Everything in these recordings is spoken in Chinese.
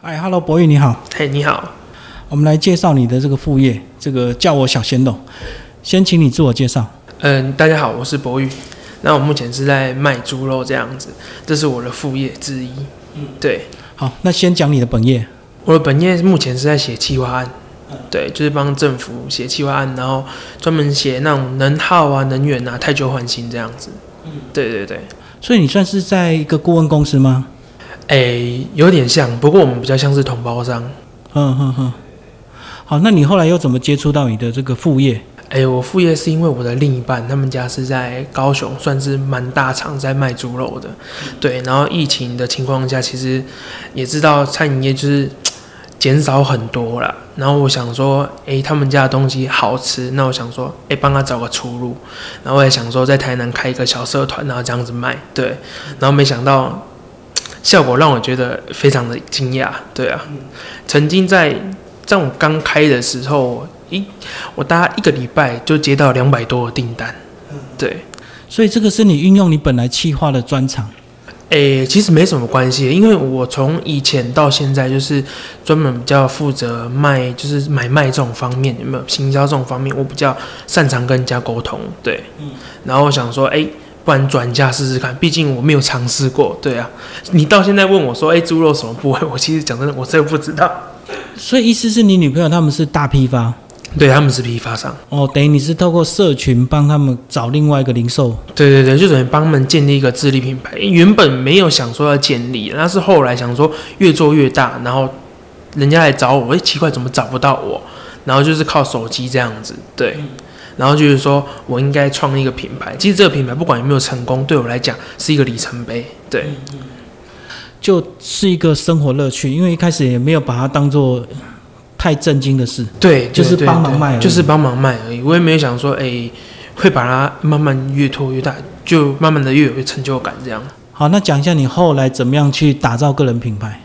哎，Hello，博宇你好，嘿，你好，我们来介绍你的这个副业，这个叫我小鲜肉。先请你自我介绍。嗯，大家好，我是博宇。那我目前是在卖猪肉这样子，这是我的副业之一。嗯，对。好，那先讲你的本业。我的本业目前是在写企划案，对，就是帮政府写企划案，然后专门写那种能耗啊、能源啊、太旧换新这样子。嗯，对对对。所以你算是在一个顾问公司吗？哎，有点像，不过我们比较像是同胞商。嗯哼哼。好，那你后来又怎么接触到你的这个副业？哎，我副业是因为我的另一半，他们家是在高雄，算是蛮大厂，在卖猪肉的。对，然后疫情的情况下，其实也知道餐饮业就是 减少很多了。然后我想说，哎，他们家的东西好吃，那我想说，哎，帮他找个出路。然后我也想说，在台南开一个小社团，然后这样子卖。对，然后没想到。效果让我觉得非常的惊讶，对啊，曾经在在我刚开的时候，一我大概一个礼拜就接到两百多的订单，对，所以这个是你运用你本来企划的专长，诶，其实没什么关系，因为我从以前到现在就是专门比较负责卖，就是买卖这种方面，有没有行销这种方面，我比较擅长跟人家沟通，对，嗯，然后我想说，哎。不然转嫁试试看，毕竟我没有尝试过。对啊，你到现在问我说：“哎，猪肉什么部位？” 我其实讲真的，我真的不知道。所以意思是你女朋友他们是大批发，对他们是批发商。哦，等于你是透过社群帮他们找另外一个零售。对对对，就等于帮他们建立一个自立品牌。原本没有想说要建立，那是后来想说越做越大，然后人家来找我，哎，奇怪，怎么找不到我？然后就是靠手机这样子，对。然后就是说，我应该创立一个品牌。其实这个品牌不管有没有成功，对我来讲是一个里程碑。对，就是一个生活乐趣。因为一开始也没有把它当做太震惊的事。对，就是帮忙卖，就是帮忙卖而已。我也没有想说，哎，会把它慢慢越拖越大，就慢慢的越有成就感这样。好，那讲一下你后来怎么样去打造个人品牌？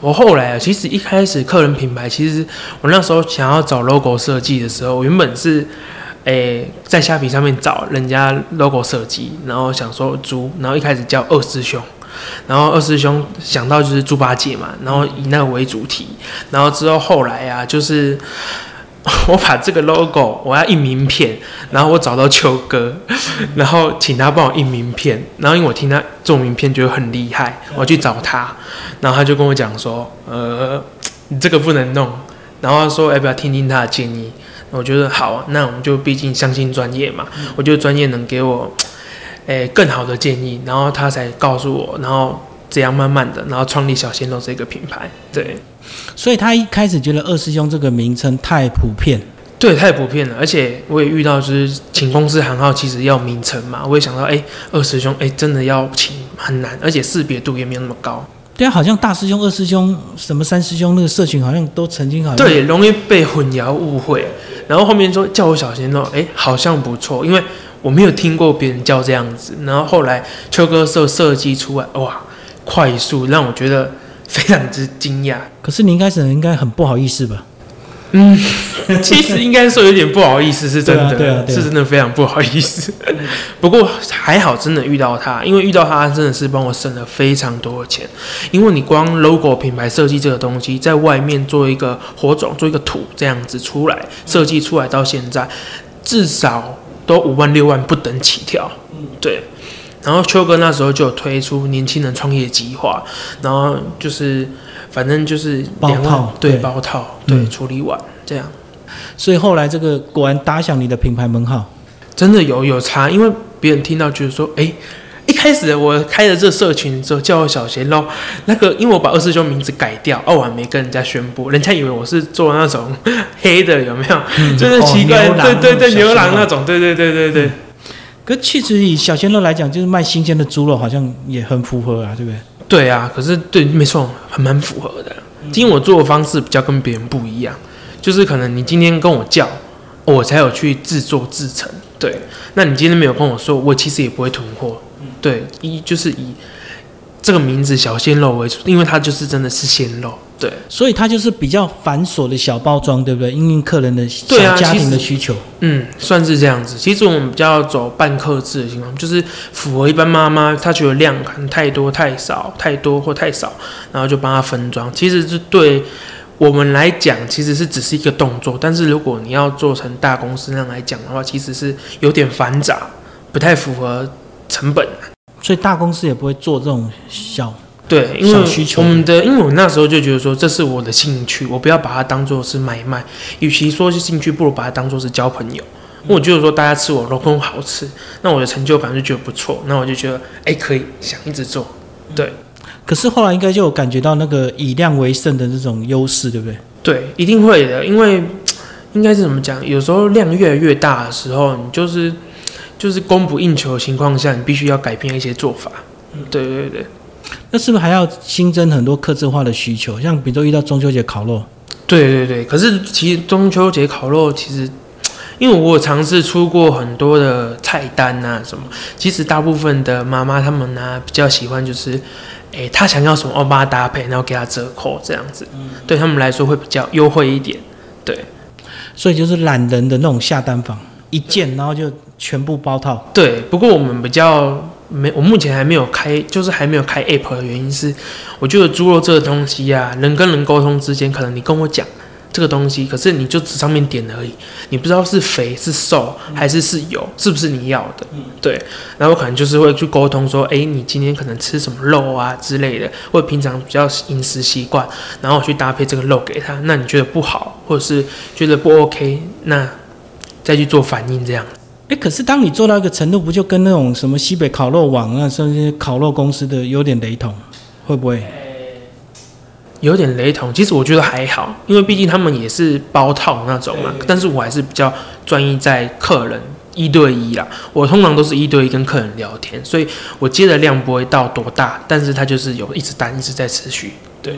我后来啊，其实一开始个人品牌，其实我那时候想要找 logo 设计的时候，原本是。诶，在虾皮上面找人家 logo 设计，然后想说猪，然后一开始叫二师兄，然后二师兄想到就是猪八戒嘛，然后以那个为主题，然后之后后来啊，就是 我把这个 logo 我要印名片，然后我找到秋哥，然后请他帮我印名片，然后因为我听他做名片觉得很厉害，我去找他，然后他就跟我讲说，呃，你这个不能弄，然后说要不要听听他的建议。我觉得好，那我们就毕竟相信专业嘛。我觉得专业能给我，诶更好的建议，然后他才告诉我，然后这样慢慢的，然后创立小鲜肉这个品牌。对，所以他一开始觉得二师兄这个名称太普遍，对，太普遍了。而且我也遇到就是请公司行号，其实要名称嘛，我也想到，哎，二师兄，哎，真的要请很难，而且识别度也没有那么高。对啊，好像大师兄、二师兄、什么三师兄，那个社群好像都曾经好像对，容易被混淆误会。然后后面说叫我小鲜肉，哎，好像不错，因为我没有听过别人叫这样子。然后后来秋哥设设计出来，哇，快速让我觉得非常之惊讶。可是你一开始应该很不好意思吧？嗯，其实应该说有点不好意思，是真的，是真的非常不好意思。不过还好，真的遇到他，因为遇到他真的是帮我省了非常多的钱。因为你光 logo 品牌设计这个东西，在外面做一个火种，做一个土这样子出来，设计出来到现在，至少都五万六万不等起跳。嗯，对。然后秋哥那时候就有推出年轻人创业计划，然后就是。反正就是包套，对包套，对处理完这样，所以后来这个果然打响你的品牌门号，真的有有差，因为别人听到就是说，哎，一开始我开了这社群之后叫我小贤喽，那个因为我把二师兄名字改掉，哦，我还没跟人家宣布，人家以为我是做那种 黑的，有没有？就是奇怪，对对对，牛郎那种，对对对对对。可其实以小鲜肉来讲，就是卖新鲜的猪肉，好像也很符合啊，对不对？对啊，可是对，没错，还蛮符合的。因为我做的方式比较跟别人不一样，就是可能你今天跟我叫，我才有去制作制成。对，那你今天没有跟我说，我其实也不会囤货。对，一就是以这个名字小鲜肉为主，因为它就是真的是鲜肉。对，所以它就是比较繁琐的小包装，对不对？因应客人的对啊小家庭的需求。嗯，算是这样子。其实我们比较走半克制的情况，就是符合一般妈妈她觉得量可能太多、太少、太多或太少，然后就帮她分装。其实是对我们来讲，其实是只是一个动作，但是如果你要做成大公司那样来讲的话，其实是有点繁杂，不太符合成本。所以大公司也不会做这种小，对，因为小需求我们的，因为我那时候就觉得说这是我的兴趣，我不要把它当做是买卖，与其说是兴趣，不如把它当做是交朋友。我就是说大家吃我肉羹好吃，那我的成就感就觉得不错，那我就觉得哎、可以想一直做。对可是后来应该就有感觉到那个以量为胜的这种优势，对不对？对，一定会的，因为应该是怎么讲？有时候量越来越大的时候，你就是就是供不应求的情况下，你必须要改变一些做法。对对对。那是不是还要新增很多客制化的需求？像比如说遇到中秋节烤肉，对对对，可是其实中秋节烤肉，其实因为我有尝试出过很多的菜单啊什么，其实大部分的妈妈她们呢、比较喜欢就是，诶，她想要什么，我帮她搭配，然后给她折扣这样子，对他们来说会比较优惠一点。对所以就是懒人的那种下单房，一件然后就全部包套。对，不过我们比较没，我目前还没有开，就是还没有开 app 的原因是，我觉得猪肉这个东西呀、人跟人沟通之间，可能你跟我讲这个东西，可是你就只上面点而已，你不知道是肥是瘦还是是油，是不是你要的？对，然后我可能就是会去沟通说，哎，你今天可能吃什么肉啊之类的，或者平常比较饮食习惯，然后我去搭配这个肉给他，那你觉得不好，或者是觉得不 OK，那再去做反应这样。哎，可是当你做到一个程度，不就跟那种什么西北烤肉网啊，甚至烤肉公司的有点雷同，会不会？有点雷同，其实我觉得还好，因为毕竟他们也是包套那种嘛。但是我还是比较专一在客人一对一啦。我通常都是一对一跟客人聊天，所以我接的量不会到多大，但是他就是有一直单一直在持续。对，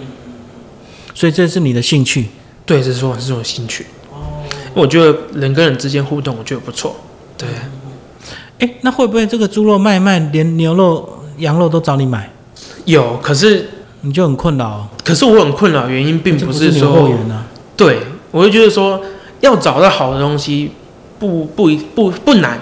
所以这是你的兴趣。对，这是我是我兴趣。哦我觉得人跟人之间互动，我觉得不错。对，哎，那会不会这个猪肉卖卖，连牛肉、羊肉都找你买，有，可是你就很困扰、哦？可是我很困扰，原因并不不是说源啊。对，我就觉得说要找到好的东西不不不不难，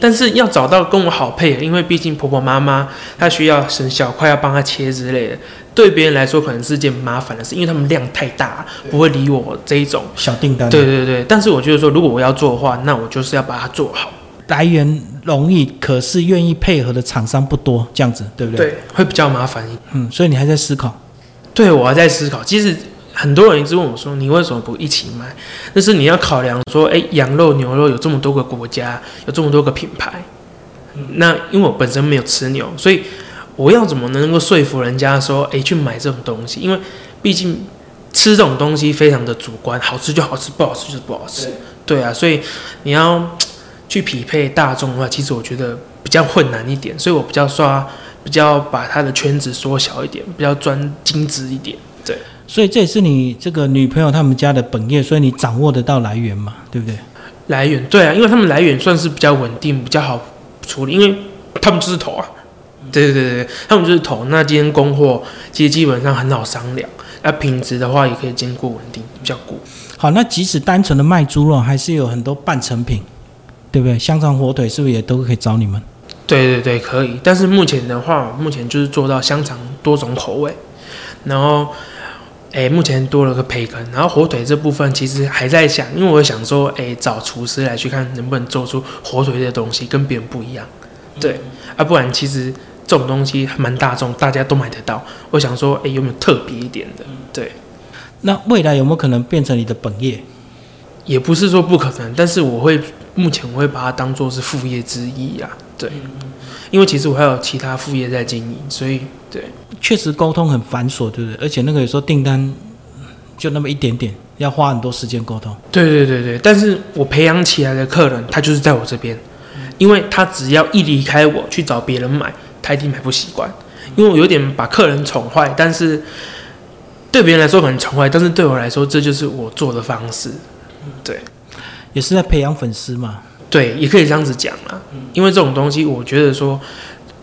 但是要找到跟我好配合，因为毕竟婆婆妈妈她需要省小块要帮她切之类的，对别人来说可能是件麻烦的事，因为他们量太大，不会理我这一种。小订单，对，对对，但是我觉得说，如果我要做的话，那我就是要把它做好，来源容易，可是愿意配合的厂商不多，这样子对不对？，对，会比较麻烦一点。嗯，所以你还在思考。对我还在思考，其实很多人一直问我说，你为什么不一起买？但是你要考量说，哎，羊肉、牛肉有这么多个国家，有这么多个品牌，那因为我本身没有吃牛，所以我要怎么能够说服人家说，哎，去买这种东西？因为毕竟吃这种东西非常的主观，好吃就好吃，不好吃就是不好吃。对啊，所以你要去匹配大众的话，其实我觉得比较困难一点，所以我比较刷，比较把他的圈子缩小一点，比较专精致一点。对，所以这也是你这个女朋友他们家的本业，所以你掌握得到来源嘛，对不对？来源对啊，因为他们来源算是比较稳定，比较好处理，因为他们就是头啊。对对对对，他们就是头。那今天供货其实基本上很好商量，那品质的话也可以兼顾稳定，比较固。好，那即使单纯的卖猪肉，还是有很多半成品，对不对？香肠、火腿是不是也都可以找你们？对对对，可以。但是目前的话，目前就是做到香肠多种口味，然后，哎，目前多了个培根，然后火腿这部分其实还在想，因为我想说，哎，找厨师来去看能不能做出火腿的东西跟别人不一样，对，啊，不然其实这种东西还蛮大众，大家都买得到。我想说，哎，有没有特别一点的？对，那未来有没有可能变成你的本业？也不是说不可能，但是我会目前我会把它当做是副业之一啊，对，因为其实我还有其他副业在经营，所以对。确实沟通很繁琐，对不对？而且那个有时候订单就那么一点点，要花很多时间沟通。对对对对，但是我培养起来的客人，他就是在我这边，因为他只要一离开我去找别人买，他一定买不习惯，因为我有点把客人宠坏，但是对别人来说可能宠坏，但是对我来说这就是我做的方式，对也是在培养粉丝嘛。对，也可以这样子讲啦，因为这种东西，我觉得说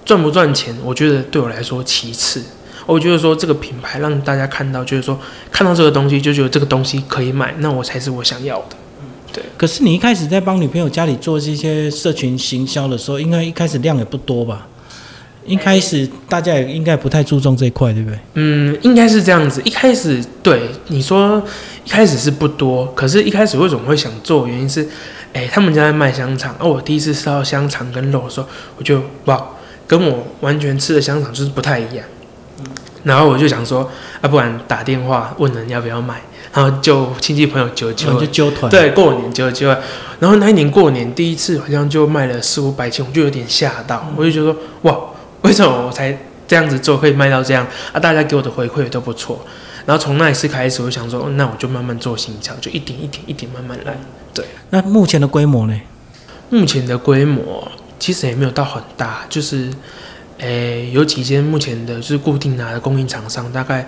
赚不赚钱，我觉得对我来说其次，我觉得说这个品牌让大家看到，就是说看到这个东西就觉得这个东西可以买，那我才是我想要的。对可是你一开始在帮女朋友家里做这些社群行销的时候，应该一开始量也不多吧？一开始大家也应该不太注重这一块，对不对？嗯，应该是这样子。一开始对你说，一开始是不多，可是一开始为什么会想做？原因是，哎，他们家在卖香肠，而我第一次吃到香肠跟肉的时候，我就哇，跟我完全吃的香肠就是不太一样。然后我就想说，啊，不然打电话问人要不要买。然后就亲戚朋友揪揪，就揪团。对，过年揪揪。然后那一年过年第一次好像就卖了四五百斤，我就有点吓到。我就觉得哇，为什么我才这样子做可以卖到这样啊？大家给我的回馈都不错。然后从那一次开始，我想说，那我就慢慢做新桥，就一点一点一点慢慢来。对。那目前的规模呢？目前的规模其实也没有到很大，就是诶有几间目前的就是固定拿的供应厂商，大概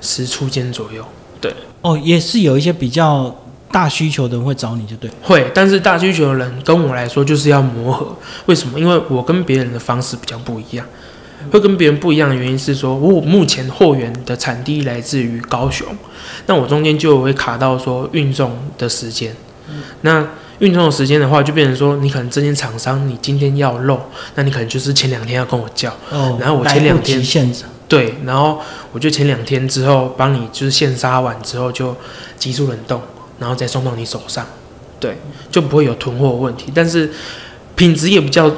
十出间左右。对。哦，也是有一些比较大需求的人会找你就对，会，但是大需求的人跟我来说就是要磨合。为什么？因为我跟别人的方式比较不一样，会跟别人不一样的原因是说，我目前货源的产地来自于高雄，那我中间就会卡到说运送的时间。那运送的时间的话，就变成说，你可能这间厂商你今天要肉，那你可能就是前两天要跟我叫，哦，然后我前两天。对，然后我就前两天之后帮你就是现杀完之后就急速冷冻，然后再送到你手上，对，就不会有囤货问题。但是品质也比较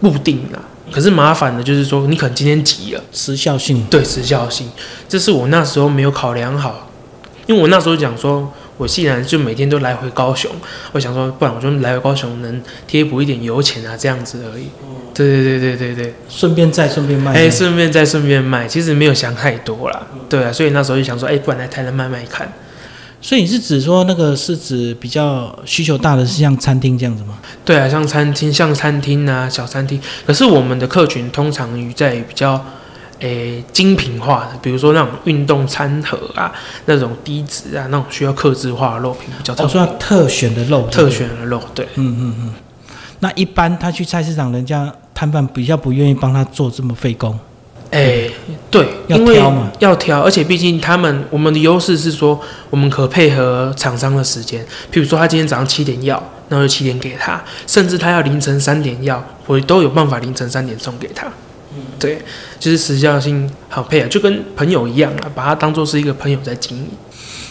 固定啦。可是麻烦的就是说你可能今天急了，时效性对时效性，这是我那时候没有考量好，因为我那时候讲说。我既然就每天都来回高雄，我想说，不然我就来回高雄能贴补一点油钱啊，这样子而已。对对对对对对，顺便再顺便卖。哎，顺便再顺便卖，其实没有想太多啦。对啊，所以那时候就想说，哎，不然来台南卖卖看。所以你是指说那个是指比较需求大的是像餐厅这样子吗？对啊，像餐厅、像餐厅啊、小餐厅。可是我们的客群通常于在比较。诶，精品化的，比如说那种运动餐盒啊，那种低脂啊，那种需要克制化的肉品比较多。我说特选的肉，特选的肉，对，嗯嗯嗯。那一般他去菜市场，人家摊贩比较不愿意帮他做这么费工。诶，对，要挑嘛，要挑，而且毕竟他们我们的优势是说，我们可配合厂商的时间，譬如说他今天早上七点要，那就七点给他，甚至他要凌晨三点要，我都有办法凌晨三点送给他。对，就是时效性好配啊，就跟朋友一样啊，把它当做是一个朋友在经营。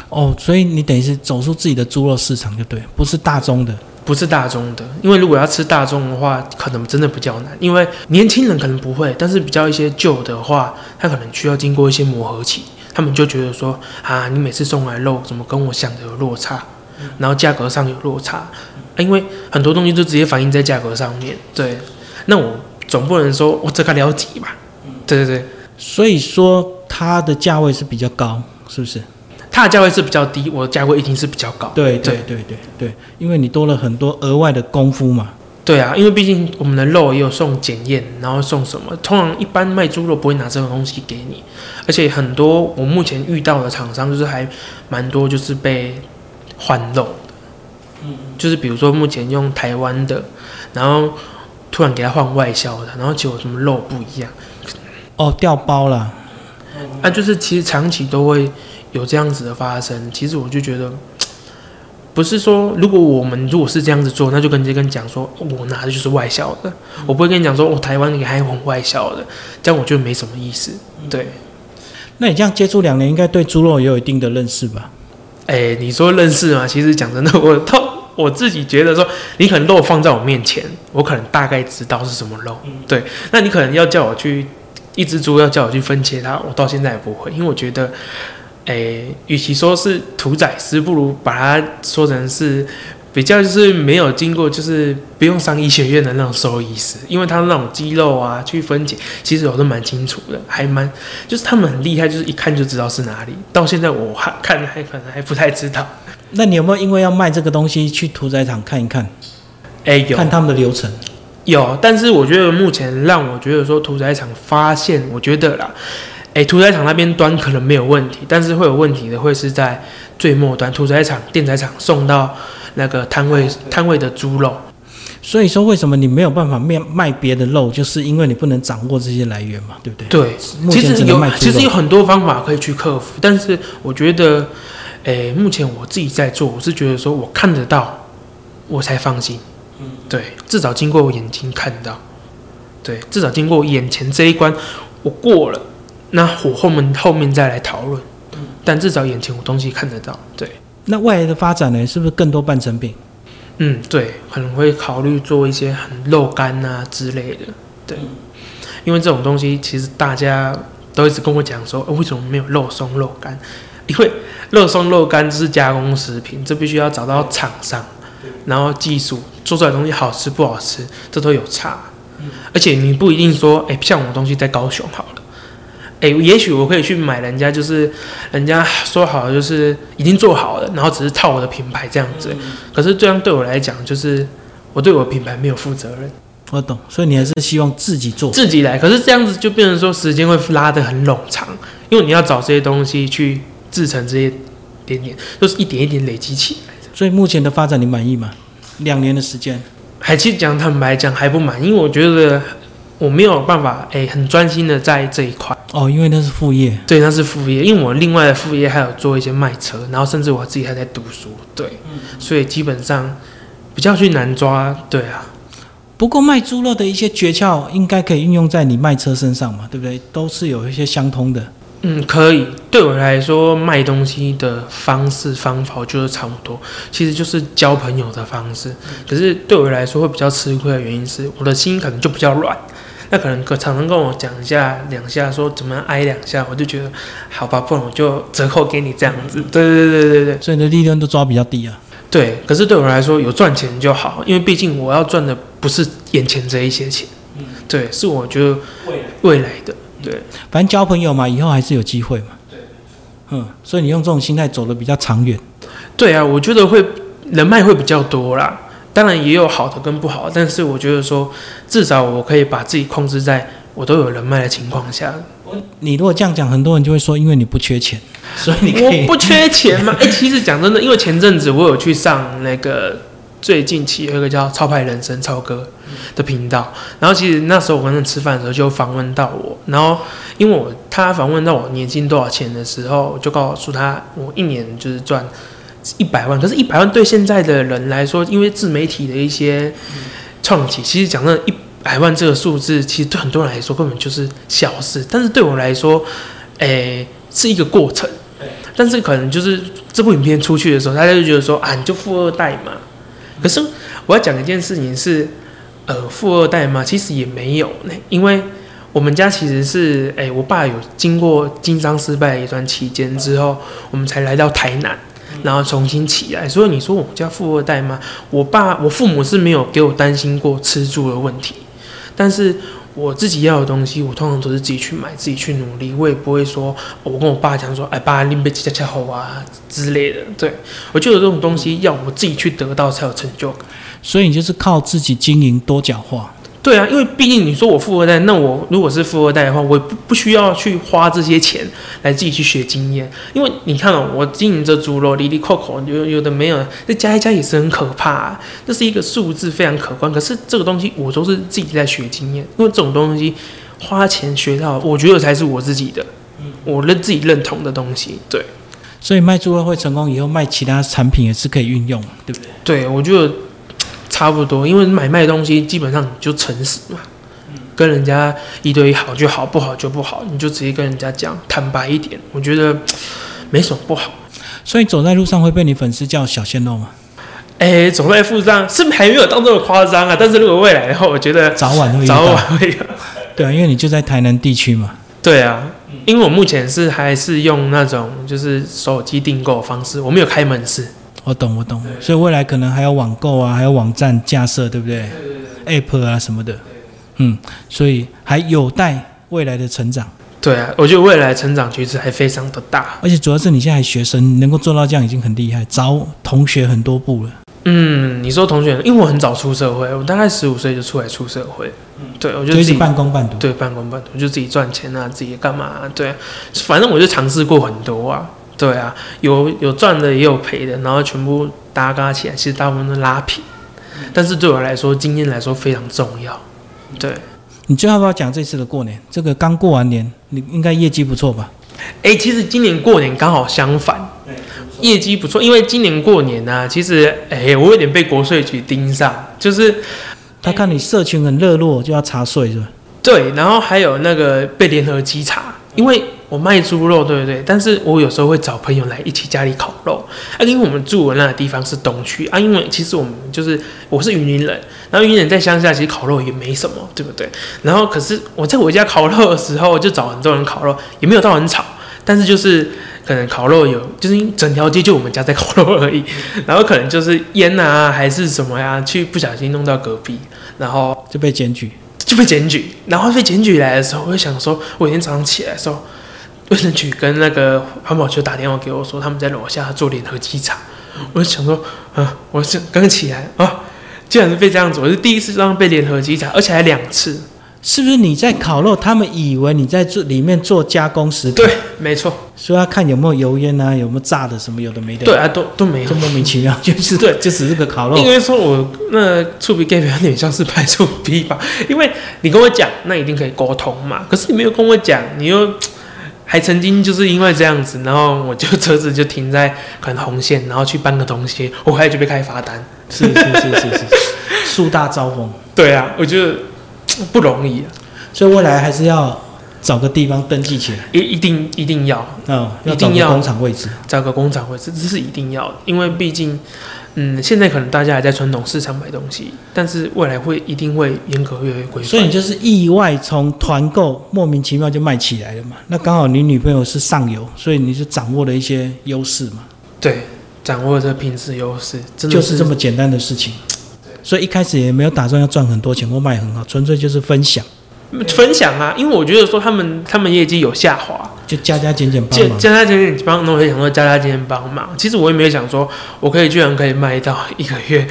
哦，所以你等于是走出自己的猪肉市场就对，不是大宗的，不是大众的。因为如果要吃大众的话，可能真的比较难，因为年轻人可能不会，但是比较一些旧的话，他可能需要经过一些磨合期，他们就觉得说啊，你每次送来肉怎么跟我想的有落差，然后价格上有落差，因为很多东西就直接反映在价格上面。对，那我。总不能说我这个了解吧？对对对，所以说它的价位是比较高，是不是？它的价位是比较低，我的价位一定是比较高。对对对对对，因为你多了很多额外的功夫嘛。对啊，因为毕竟我们的肉也有送检验，然后送什么？通常一般卖猪肉不会拿这种东西给你，而且很多我目前遇到的厂商就是还蛮多，就是被换肉的。嗯，就是比如说目前用台湾的，然后。突然给他换外销的，然后结果什么肉不一样，哦，掉包了，啊，就是其实长期都会有这样子的发生。其实我就觉得，不是说如果我们如果是这样子做，那就跟这跟讲说，我拿的就是外销的，我不会跟你讲说，我台湾你还很外销的，这样我觉得没什么意思。对，那你这样接触两年，应该对猪肉也有一定的认识吧？哎，你说认识吗？其实讲真的，我到。我自己觉得说，你可能肉放在我面前，我可能大概知道是什么肉。对，那你可能要叫我去一只猪，要叫我去分切它，我到现在也不会，因为我觉得，诶，与其说是屠宰师，不如把它说成是比较就是没有经过，就是不用上医学院的那种兽医师，因为他那种肌肉啊去分解，其实我都蛮清楚的，还蛮就是他们很厉害，就是一看就知道是哪里。到现在我还看还可能还不太知道。那你有没有因为要卖这个东西去屠宰场看一看？哎，有看他们的流程，有。但是我觉得目前让我觉得说屠宰场发现，我觉得啦，哎，屠宰场那边端可能没有问题，但是会有问题的会是在最末端屠宰场、电宰场送到那个摊位摊位的猪肉。所以说，为什么你没有办法卖卖别的肉，就是因为你不能掌握这些来源嘛，对不对？对，目其实有。其实有很多方法可以去克服，但是我觉得，诶、目前我自己在做，我是觉得说我看得到，我才放心。嗯，对，至少经过我眼睛看到，对，至少经过眼前这一关我过了，那我后面后面再来讨论。嗯但至少眼前我东西看得到，对，那未来的发展呢，是不是更多半成品？嗯，对，可能会考虑做一些很肉干啊之类的，对，因为这种东西其实大家都一直跟我讲说，呃为什么没有肉松肉干？因为肉松肉干是加工食品，这必须要找到厂商，然后技术做出来的东西好吃不好吃，这都有差。而且你不一定说，哎、像我东西在高雄好了，哎、也许我可以去买人家就是人家说好的就是已经做好了，然后只是套我的品牌这样子。可是这样对我来讲，就是我对我的品牌没有负责任，我懂，所以你还是希望自己做。自己来。可是这样子就变成说时间会拉得很冗长，因为你要找这些东西去制成这些点点，就是一点一点累积起来的。所以目前的发展你满意吗？两年的时间，还其实讲坦白讲还不满，因为我觉得我没有办法哎、很专心的在这一块。哦，因为那是副业。对，那是副业，因为我另外的副业还有做一些卖车，然后甚至我自己还在读书，对，所以基本上比较去难抓，对啊，不过卖猪肉的一些诀窍应该可以运用在你卖车身上嘛，对不对？都是有一些相通的。嗯，可以。对我来说，卖东西的方式方法，我觉得差不多，其实就是交朋友的方式。可是对我来说会比较吃亏的原因是，我的心可能就比较软。那可能可常常跟我讲一下两下，说怎么样挨两下，我就觉得好吧，不然我就折扣给你这样子。对对对对对所以你的利润都抓比较低啊。对。可是对我来说，有赚钱就好，因为毕竟我要赚的不是眼前这一些钱，对，是我觉得未来的。对，反正交朋友嘛，以后还是有机会嘛。对嗯，所以你用这种心态走的比较长远。对啊，我觉得会人脉会比较多啦。当然也有好的跟不好，但是我觉得说，至少我可以把自己控制在我都有人脉的情况下。你如果这样讲，很多人就会说，因为你不缺钱，所以你可以我不缺钱嘛？哎、其实讲真的，因为前阵子我有去上那个最近期有一个叫“超派人生”超哥的频道，然后其实那时候我跟他吃饭的时候就访问到我，然后因为我他访问到我年薪多少钱的时候，我就告诉他我一年就是赚一百万，可是，一百万对现在的人来说，因为自媒体的一些创起，其实讲真的，一百万这个数字，其实对很多人来说根本就是小事，但是对我来说，诶、是一个过程。但是可能就是这部影片出去的时候，大家就觉得说啊，你就富二代嘛。可是我要讲一件事情是，呃，富二代嘛，其实也没有呢，因为我们家其实是，诶、我爸有经过经商失败的一段期间之后，我们才来到台南，然后重新起来。所以你说我们家富二代吗？我爸我父母是没有给我担心过吃住的问题，但是我自己要的东西，我通常都是自己去买，自己去努力，我也不会说，我跟我爸讲说，哎，爸，拎杯恰恰好啊之类的。对我觉得这种东西要我自己去得到才有成就感。所以你就是靠自己经营多角化。对啊，因为毕竟你说我富二代，那我如果是富二代的话，我不不需要去花这些钱来自己去学经验，因为你看哦，我经营这猪肉，里里扣扣有有的没有，那加一加也是很可怕、啊，这是一个数字非常可观。可是这个东西我都是自己在学经验，因为这种东西花钱学到，我觉得才是我自己的，我认自己认同的东西。对，所以卖猪肉会成功以后，卖其他产品也是可以运用，对不对？对我觉得差不多，因为买卖东西基本上你就诚实嘛，跟人家一对一好就好，不好就不好，你就直接跟人家讲，坦白一点，我觉得没什么不好。所以走在路上会被你粉丝叫小鲜肉吗？哎，走在路上是还没有到这么夸张啊，但是如果未来的话，我觉得早晚会遇早。晚会有。对啊，因为你就在台南地区嘛。对啊，因为我目前是还是用那种就是手机订购方式，我没有开门市。我懂，我懂。所以未来可能还有网购啊，还有网站架设，对不对？App 啊什么的，嗯，所以还有待未来的成长。对啊，我觉得未来成长趋势还非常的大。而且主要是你现在还学生，能够做到这样已经很厉害，早同学很多步了。嗯，你说同学，因为我很早出社会，我大概十五岁就出来出社会。对，我就自己半工半读。对半工半读，就自己赚钱啊，自己干嘛、啊？对啊，反正我就尝试过很多啊。对啊，有有赚的也有赔的，然后全部搭嘎起来，其实大部分都拉平。但是对我来说，经验来说非常重要。对，你最后要不要讲这次的过年？这个刚过完年，你应该业绩不错吧？哎、其实今年过年刚好相反，业绩不错，因为今年过年呢、其实哎、我有点被国税局盯上，就是他看你社群很热络，就要查税是吧？对，然后还有那个被联合稽查，因为我卖猪肉，对不对？但是我有时候会找朋友来一起家里烤肉，啊，因为我们住的那个地方是东区啊，因为其实我们就是我是云林人，然后云林人在乡下其实烤肉也没什么，对不对？然后可是我在我家烤肉的时候，就找很多人烤肉，也没有到很吵，但是就是可能烤肉有，就是整条街就我们家在烤肉而已，然后可能就是烟啊还是什么呀，去不小心弄到隔壁，然后就被检举。就被检举，然后被检举来的时候，我就想说，我有一天早上起来的时候，卫生局跟那个环保局打电话给我说，他们在楼下做联合稽查，我就想说，啊，我是刚起来啊，竟然是被这样子，我是第一次这样被联合稽查，而且还两次，是不是你在烤肉？他们以为你在做里面做加工食品，对，没错，所以要看有没有油烟啊，有没有炸的什么有的没的，对，啊，都都没有就。莫名其妙，就是对就只是个烤肉应。该说，我那触鼻 gap 有点像是拍触鼻吧，因为你跟我讲，那一定可以沟通嘛。可是你没有跟我讲，你又还曾经就是因为这样子，然后我就车子就停在可能红线，然后去搬个东西，我回来就被开罚单。是是是是是，树大招风，对啊，我觉得不容易啊，所以未来还是要找个地方登记起来，一一定一定要嗯，要找个一定要工厂位置。找个工厂位置，这是一定要的，因为毕竟。嗯，现在可能大家还在传统市场买东西，但是未来会一定会严格越来越规范。所以你就是意外从团购莫名其妙就卖起来了嘛？那刚好你女朋友是上游，所以你就掌握了一些优势嘛，对，掌握这品质优势，真的就是这么简单的事情。所以一开始也没有打算要赚很多钱或卖很好，纯粹就是分享，分享啊。因为我觉得说他们他们业绩有下滑，就加加减减帮加忙。加加减减帮，那我就想说加加减减帮忙。其实我也没有想说我可以居然可以卖到一个月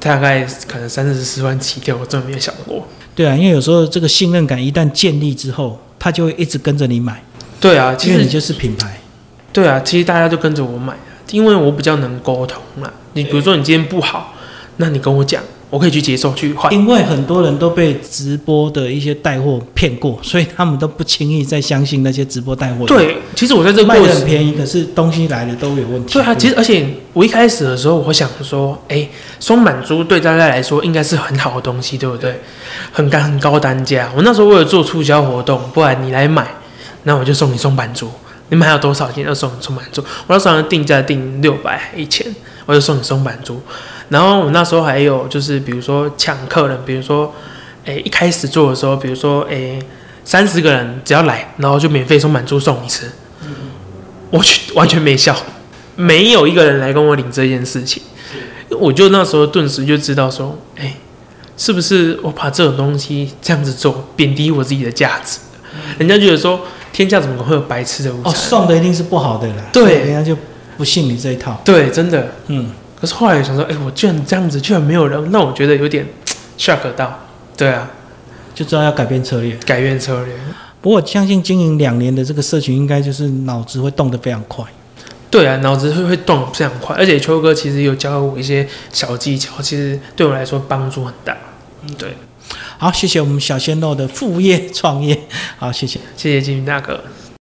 大概可能三四十万起跳，我真的没有想过。对啊，因为有时候这个信任感一旦建立之后，他就会一直跟着你买，对啊，其实你就是品牌。对啊，其实大家都跟着我买啊，因为我比较能沟通啦。你比如说你今天不好，那你跟我讲，我可以去接受去换。因为很多人都被直播的一些带货骗过，所以他们都不轻易再相信那些直播带货。，对，其实我在这卖的很便宜，可是东西来的都有问题。对啊，其实而且我一开始的时候，我想说，哎、松满珠对大家来说应该是很好的东西，对不对？很高很高单价。我那时候为了做促销活动，不然你来买，那我就送你松板珠。你买有多少钱要送你松板珠？我那时候定价定六百一千，我就送你松板猪。然后我那时候还有就是比如说抢客人，比如说，哎、一开始做的时候，比如说，哎、三十个人只要来，然后就免费送满猪送你吃。我去完全没效，没有一个人来跟我领这件事情，我就那时候顿时就知道说，哎、是不是我把这种东西这样子做，贬低我自己的价值？人家觉得说，天下怎么会有白吃的午哦，送的一定是不好的啦，对人家就不信你这一套。对，真的。嗯，可是后来想说，哎、我居然这样子，居然没有人，那我觉得有点 shock 到。对啊，就知道要改变策略。改变策略。不过我相信经营两年的这个社群，应该就是脑子会动得非常快。对啊，脑子会会动得非常快，而且秋哥其实有教我一些小技巧，其实对我来说帮助很大。嗯，对，好，谢谢我们小鲜肉的副业创业。好，谢谢。谢谢金明大哥。